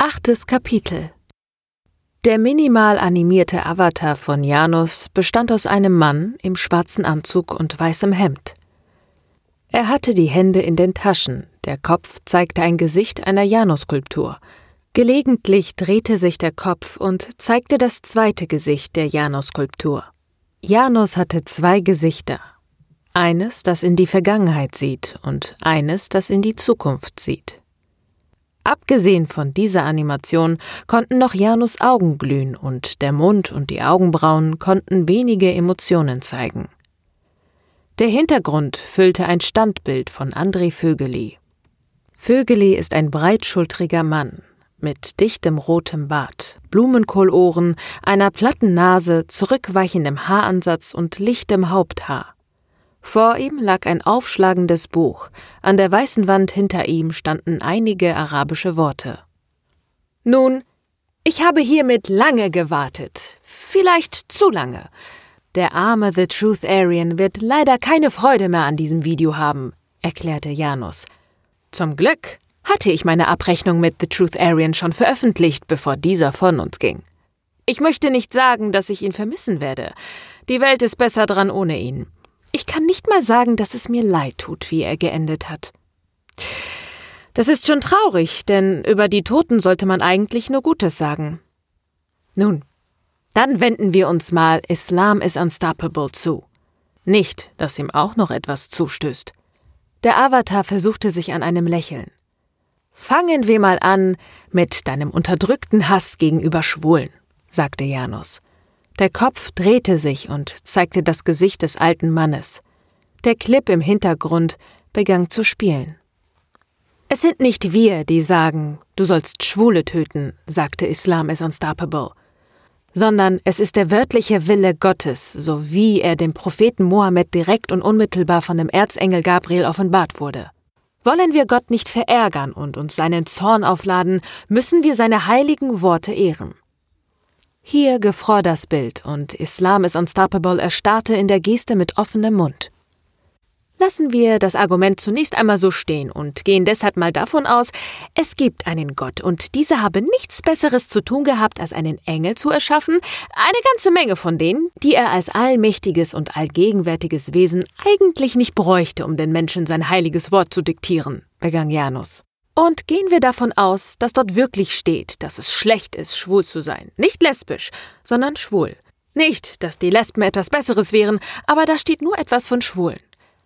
Achtes Kapitel Der minimal animierte Avatar von Janus bestand aus einem Mann im schwarzen Anzug und weißem Hemd. Er hatte die Hände in den Taschen, der Kopf zeigte ein Gesicht einer Janus-Skulptur. Gelegentlich drehte sich der Kopf und zeigte das zweite Gesicht der Janus-Skulptur. Janus hatte zwei Gesichter. Eines, das in die Vergangenheit sieht und eines, das in die Zukunft sieht. Abgesehen von dieser Animation konnten noch Janus Augen glühen und der Mund und die Augenbrauen konnten wenige Emotionen zeigen. Der Hintergrund füllte ein Standbild von André Vögeli. Vögeli ist ein breitschultriger Mann mit dichtem rotem Bart, Blumenkohlohren, einer platten Nase, zurückweichendem Haaransatz und lichtem Haupthaar. Vor ihm lag ein aufschlagendes Buch, an der weißen Wand hinter ihm standen einige arabische Worte. Nun, ich habe hiermit lange gewartet, vielleicht zu lange. Der arme The Truth Aryan wird leider keine Freude mehr an diesem Video haben, erklärte Janus. Zum Glück hatte ich meine Abrechnung mit The Truth Aryan schon veröffentlicht, bevor dieser von uns ging. Ich möchte nicht sagen, dass ich ihn vermissen werde. Die Welt ist besser dran ohne ihn. Ich kann nicht mal sagen, dass es mir leid tut, wie er geendet hat. Das ist schon traurig, denn über die Toten sollte man eigentlich nur Gutes sagen. Nun, dann wenden wir uns mal Islam is Unstoppable zu. Nicht, dass ihm auch noch etwas zustößt. Der Avatar versuchte sich an einem Lächeln. Fangen wir mal an mit deinem unterdrückten Hass gegenüber Schwulen, sagte Janus. Der Kopf drehte sich und zeigte das Gesicht des alten Mannes. Der Clip im Hintergrund begann zu spielen. Es sind nicht wir, die sagen, du sollst Schwule töten, sagte Islam is unstoppable, sondern es ist der wörtliche Wille Gottes, so wie er dem Propheten Mohammed direkt und unmittelbar von dem Erzengel Gabriel offenbart wurde. Wollen wir Gott nicht verärgern und uns seinen Zorn aufladen, müssen wir seine heiligen Worte ehren. Hier gefror das Bild und Islam is Unstoppable erstarrte in der Geste mit offenem Mund. Lassen wir das Argument zunächst einmal so stehen und gehen deshalb mal davon aus, es gibt einen Gott und dieser habe nichts Besseres zu tun gehabt, als einen Engel zu erschaffen, eine ganze Menge von denen, die er als allmächtiges und allgegenwärtiges Wesen eigentlich nicht bräuchte, um den Menschen sein heiliges Wort zu diktieren, begann Janus. Und gehen wir davon aus, dass dort wirklich steht, dass es schlecht ist, schwul zu sein. Nicht lesbisch, sondern schwul. Nicht, dass die Lesben etwas Besseres wären, aber da steht nur etwas von Schwulen.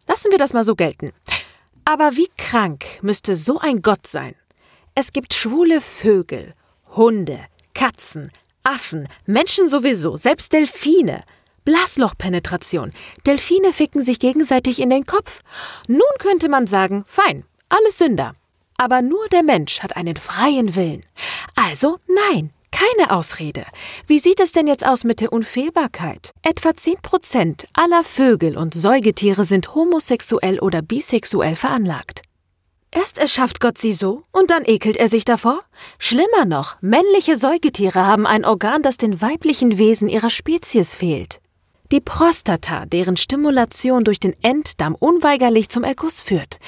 Lassen wir das mal so gelten. Aber wie krank müsste so ein Gott sein? Es gibt schwule Vögel, Hunde, Katzen, Affen, Menschen sowieso, selbst Delfine. Blaslochpenetration. Delfine ficken sich gegenseitig in den Kopf. Nun könnte man sagen, fein, alles Sünder. Aber nur der Mensch hat einen freien Willen. Also nein, keine Ausrede. Wie sieht es denn jetzt aus mit der Unfehlbarkeit? Etwa 10 Prozent aller Vögel und Säugetiere sind homosexuell oder bisexuell veranlagt. Erst erschafft Gott sie so und dann ekelt er sich davor? Schlimmer noch, männliche Säugetiere haben ein Organ, das den weiblichen Wesen ihrer Spezies fehlt. Die Prostata, deren Stimulation durch den Enddarm unweigerlich zum Erguss führt.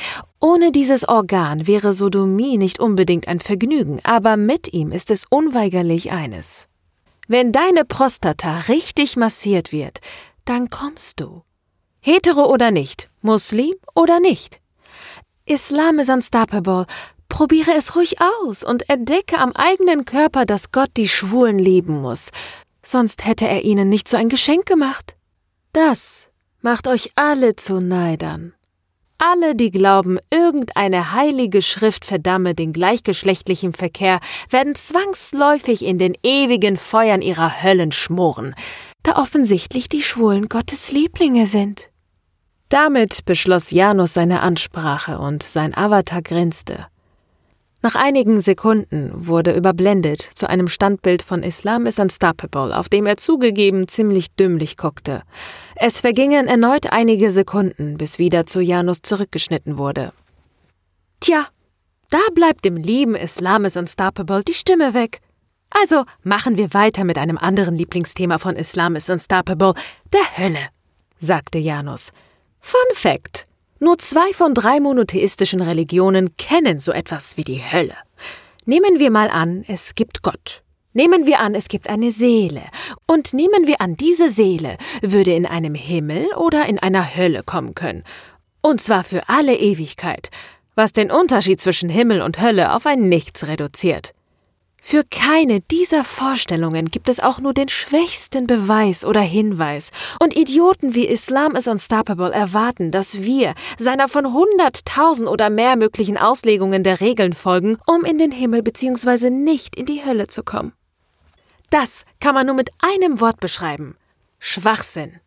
Ohne dieses Organ wäre Sodomie nicht unbedingt ein Vergnügen, aber mit ihm ist es unweigerlich eines. Wenn deine Prostata richtig massiert wird, dann kommst du. Hetero oder nicht, Muslim oder nicht. Islam is unstoppable. Probiere es ruhig aus und entdecke am eigenen Körper, dass Gott die Schwulen lieben muss. Sonst hätte er ihnen nicht so ein Geschenk gemacht. Das macht euch alle zu Neidern. Alle, die glauben, irgendeine heilige Schrift verdamme den gleichgeschlechtlichen Verkehr, werden zwangsläufig in den ewigen Feuern ihrer Höllen schmoren, da offensichtlich die Schwulen Gottes Lieblinge sind. Damit beschloss Janus seine Ansprache und sein Avatar grinste. Nach einigen Sekunden wurde überblendet zu einem Standbild von Islam is Unstoppable, auf dem er zugegeben ziemlich dümmlich guckte. Es vergingen erneut einige Sekunden, bis wieder zu Janus zurückgeschnitten wurde. Tja, da bleibt dem lieben Islam is Unstoppable die Stimme weg. Also machen wir weiter mit einem anderen Lieblingsthema von Islam is Unstoppable, der Hölle, sagte Janus. Fun Fact. Nur zwei von drei monotheistischen Religionen kennen so etwas wie die Hölle. Nehmen wir mal an, es gibt Gott. Nehmen wir an, es gibt eine Seele. Und nehmen wir an, diese Seele würde in einem Himmel oder in einer Hölle kommen können. Und zwar für alle Ewigkeit, was den Unterschied zwischen Himmel und Hölle auf ein Nichts reduziert. Für keine dieser Vorstellungen gibt es auch nur den schwächsten Beweis oder Hinweis, und Idioten wie Islam is Unstoppable erwarten, dass wir seiner von hunderttausend oder mehr möglichen Auslegungen der Regeln folgen, um in den Himmel bzw. nicht in die Hölle zu kommen. Das kann man nur mit einem Wort beschreiben. Schwachsinn.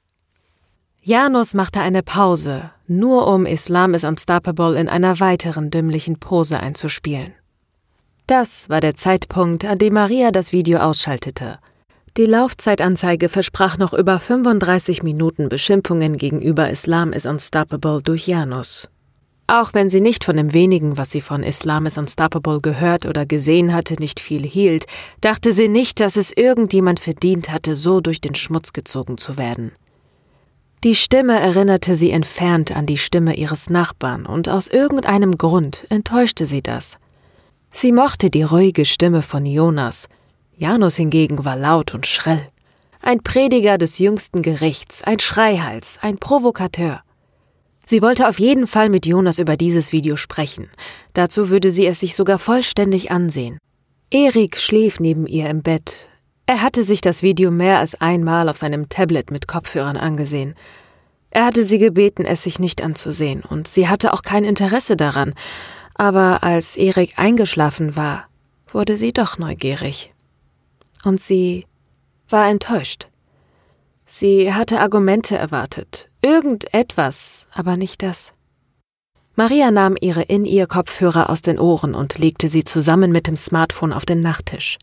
Janus machte eine Pause, nur um Islam is Unstoppable in einer weiteren dümmlichen Pose einzuspielen. Das war der Zeitpunkt, an dem Maria das Video ausschaltete. Die Laufzeitanzeige versprach noch über 35 Minuten Beschimpfungen gegenüber Islam is Unstoppable durch Janus. Auch wenn sie nicht von dem wenigen, was sie von Islam is Unstoppable gehört oder gesehen hatte, nicht viel hielt, dachte sie nicht, dass es irgendjemand verdient hatte, so durch den Schmutz gezogen zu werden. Die Stimme erinnerte sie entfernt an die Stimme ihres Nachbarn, und aus irgendeinem Grund enttäuschte sie das. Sie mochte die ruhige Stimme von Jonas. Janus hingegen war laut und schrill. Ein Prediger des jüngsten Gerichts, ein Schreihals, ein Provokateur. Sie wollte auf jeden Fall mit Jonas über dieses Video sprechen. Dazu würde sie es sich sogar vollständig ansehen. Erik schlief neben ihr im Bett. Er hatte sich das Video mehr als einmal auf seinem Tablet mit Kopfhörern angesehen. Er hatte sie gebeten, es sich nicht anzusehen, und sie hatte auch kein Interesse daran, aber als Erik eingeschlafen war, wurde sie doch neugierig. Und sie war enttäuscht. Sie hatte Argumente erwartet, irgendetwas, aber nicht das. Maria nahm ihre In-Ear-Kopfhörer aus den Ohren und legte sie zusammen mit dem Smartphone auf den Nachttisch.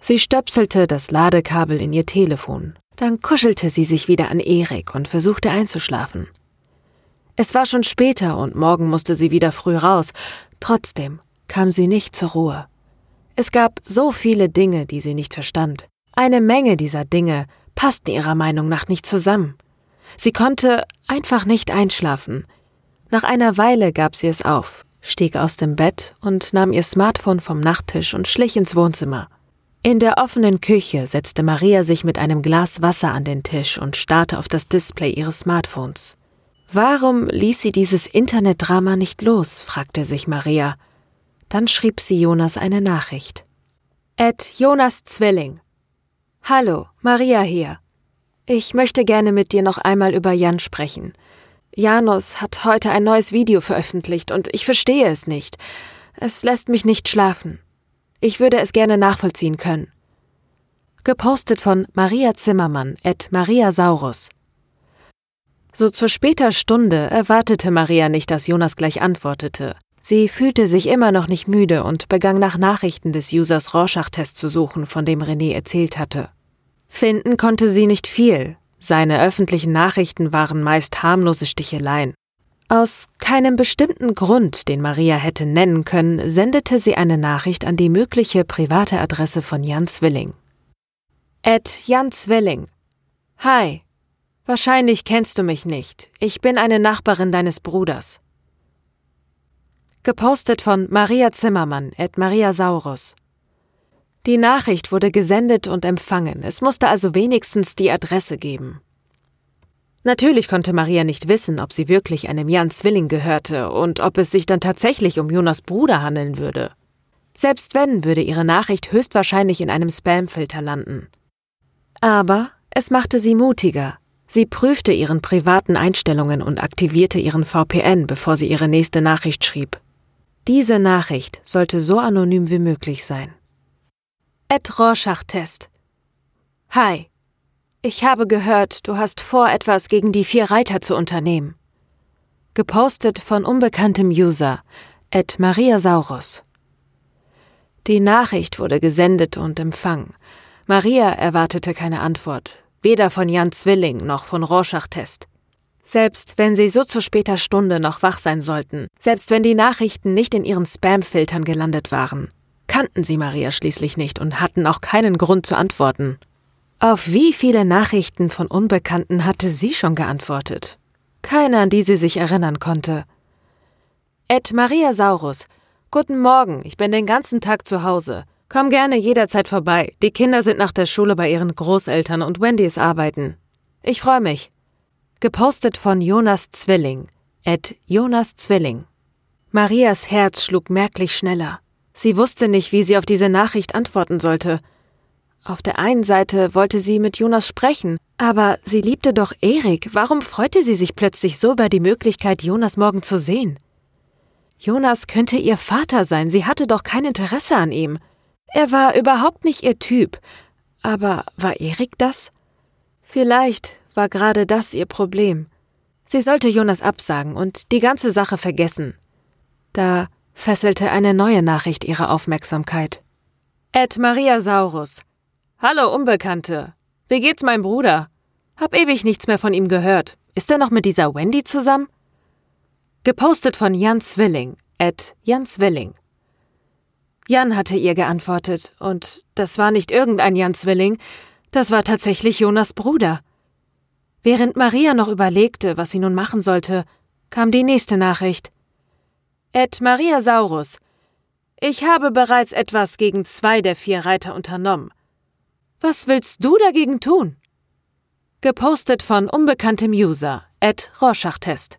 Sie stöpselte das Ladekabel in ihr Telefon. Dann kuschelte sie sich wieder an Erik und versuchte einzuschlafen. Es war schon später und morgen musste sie wieder früh raus, Trotzdem kam sie nicht zur Ruhe. Es gab so viele Dinge, die sie nicht verstand. Eine Menge dieser Dinge passten ihrer Meinung nach nicht zusammen. Sie konnte einfach nicht einschlafen. Nach einer Weile gab sie es auf, stieg aus dem Bett und nahm ihr Smartphone vom Nachttisch und schlich ins Wohnzimmer. In der offenen Küche setzte Maria sich mit einem Glas Wasser an den Tisch und starrte auf das Display ihres Smartphones. Warum ließ sie dieses Internetdrama nicht los? fragte sich Maria. Dann schrieb sie Jonas eine Nachricht. Ed Jonas Zwilling. Hallo, Maria hier. Ich möchte gerne mit dir noch einmal über Jan sprechen. Janus hat heute ein neues Video veröffentlicht und ich verstehe es nicht. Es lässt mich nicht schlafen. Ich würde es gerne nachvollziehen können. Gepostet von Maria Zimmermann at Maria Saurus. So zur später Stunde erwartete Maria nicht, dass Jonas gleich antwortete. Sie fühlte sich immer noch nicht müde und begann nach Nachrichten des Users Rorschach-Test zu suchen, von dem René erzählt hatte. Finden konnte sie nicht viel. Seine öffentlichen Nachrichten waren meist harmlose Sticheleien. Aus keinem bestimmten Grund, den Maria hätte nennen können, sendete sie eine Nachricht an die mögliche private Adresse von Jan Zwilling. Ed Jan Zwilling. Hi, Wahrscheinlich kennst du mich nicht. Ich bin eine Nachbarin deines Bruders. Gepostet von Maria Zimmermann at Maria Saurus. Die Nachricht wurde gesendet und empfangen. Es musste also wenigstens die Adresse geben. Natürlich konnte Maria nicht wissen, ob sie wirklich einem Jan Zwilling gehörte und ob es sich dann tatsächlich um Jonas Bruder handeln würde. Selbst wenn, würde ihre Nachricht höchstwahrscheinlich in einem Spamfilter landen. Aber es machte sie mutiger, Sie prüfte ihren privaten Einstellungen und aktivierte ihren VPN, bevor sie ihre nächste Nachricht schrieb. Diese Nachricht sollte so anonym wie möglich sein. Ed Rorschach-Test. Hi. Ich habe gehört, du hast vor, etwas gegen die vier Reiter zu unternehmen. Gepostet von unbekanntem User, Ed Maria Saurus. Die Nachricht wurde gesendet und empfangen. Maria erwartete keine Antwort weder von Jan Zwilling noch von Rorschach-Test. Selbst wenn sie so zu später Stunde noch wach sein sollten, selbst wenn die Nachrichten nicht in ihren Spam-Filtern gelandet waren, kannten sie Maria schließlich nicht und hatten auch keinen Grund zu antworten. Auf wie viele Nachrichten von Unbekannten hatte sie schon geantwortet? Keine, an die sie sich erinnern konnte. Ed Maria Saurus, Guten Morgen, ich bin den ganzen Tag zu Hause. Komm gerne jederzeit vorbei. Die Kinder sind nach der Schule bei ihren Großeltern und Wendy ist arbeiten. Ich freue mich. Gepostet von Jonas Zwilling. At Jonas Zwilling. Marias Herz schlug merklich schneller. Sie wusste nicht, wie sie auf diese Nachricht antworten sollte. Auf der einen Seite wollte sie mit Jonas sprechen, aber sie liebte doch Erik. Warum freute sie sich plötzlich so über die Möglichkeit, Jonas morgen zu sehen? Jonas könnte ihr Vater sein, sie hatte doch kein Interesse an ihm. Er war überhaupt nicht ihr Typ. Aber war Erik das? Vielleicht war gerade das ihr Problem. Sie sollte Jonas absagen und die ganze Sache vergessen. Da fesselte eine neue Nachricht ihre Aufmerksamkeit. Ed Maria Saurus. Hallo Unbekannte. Wie geht's meinem Bruder? Hab ewig nichts mehr von ihm gehört. Ist er noch mit dieser Wendy zusammen? Gepostet von Jan Zwilling. Ed Jan Zwilling. Jan hatte ihr geantwortet, und das war nicht irgendein Jan Zwilling, das war tatsächlich Jonas Bruder. Während Maria noch überlegte, was sie nun machen sollte, kam die nächste Nachricht. Ed Maria Saurus. Ich habe bereits etwas gegen zwei der vier Reiter unternommen. Was willst du dagegen tun? Gepostet von unbekanntem User, Ed Rorschach-Test.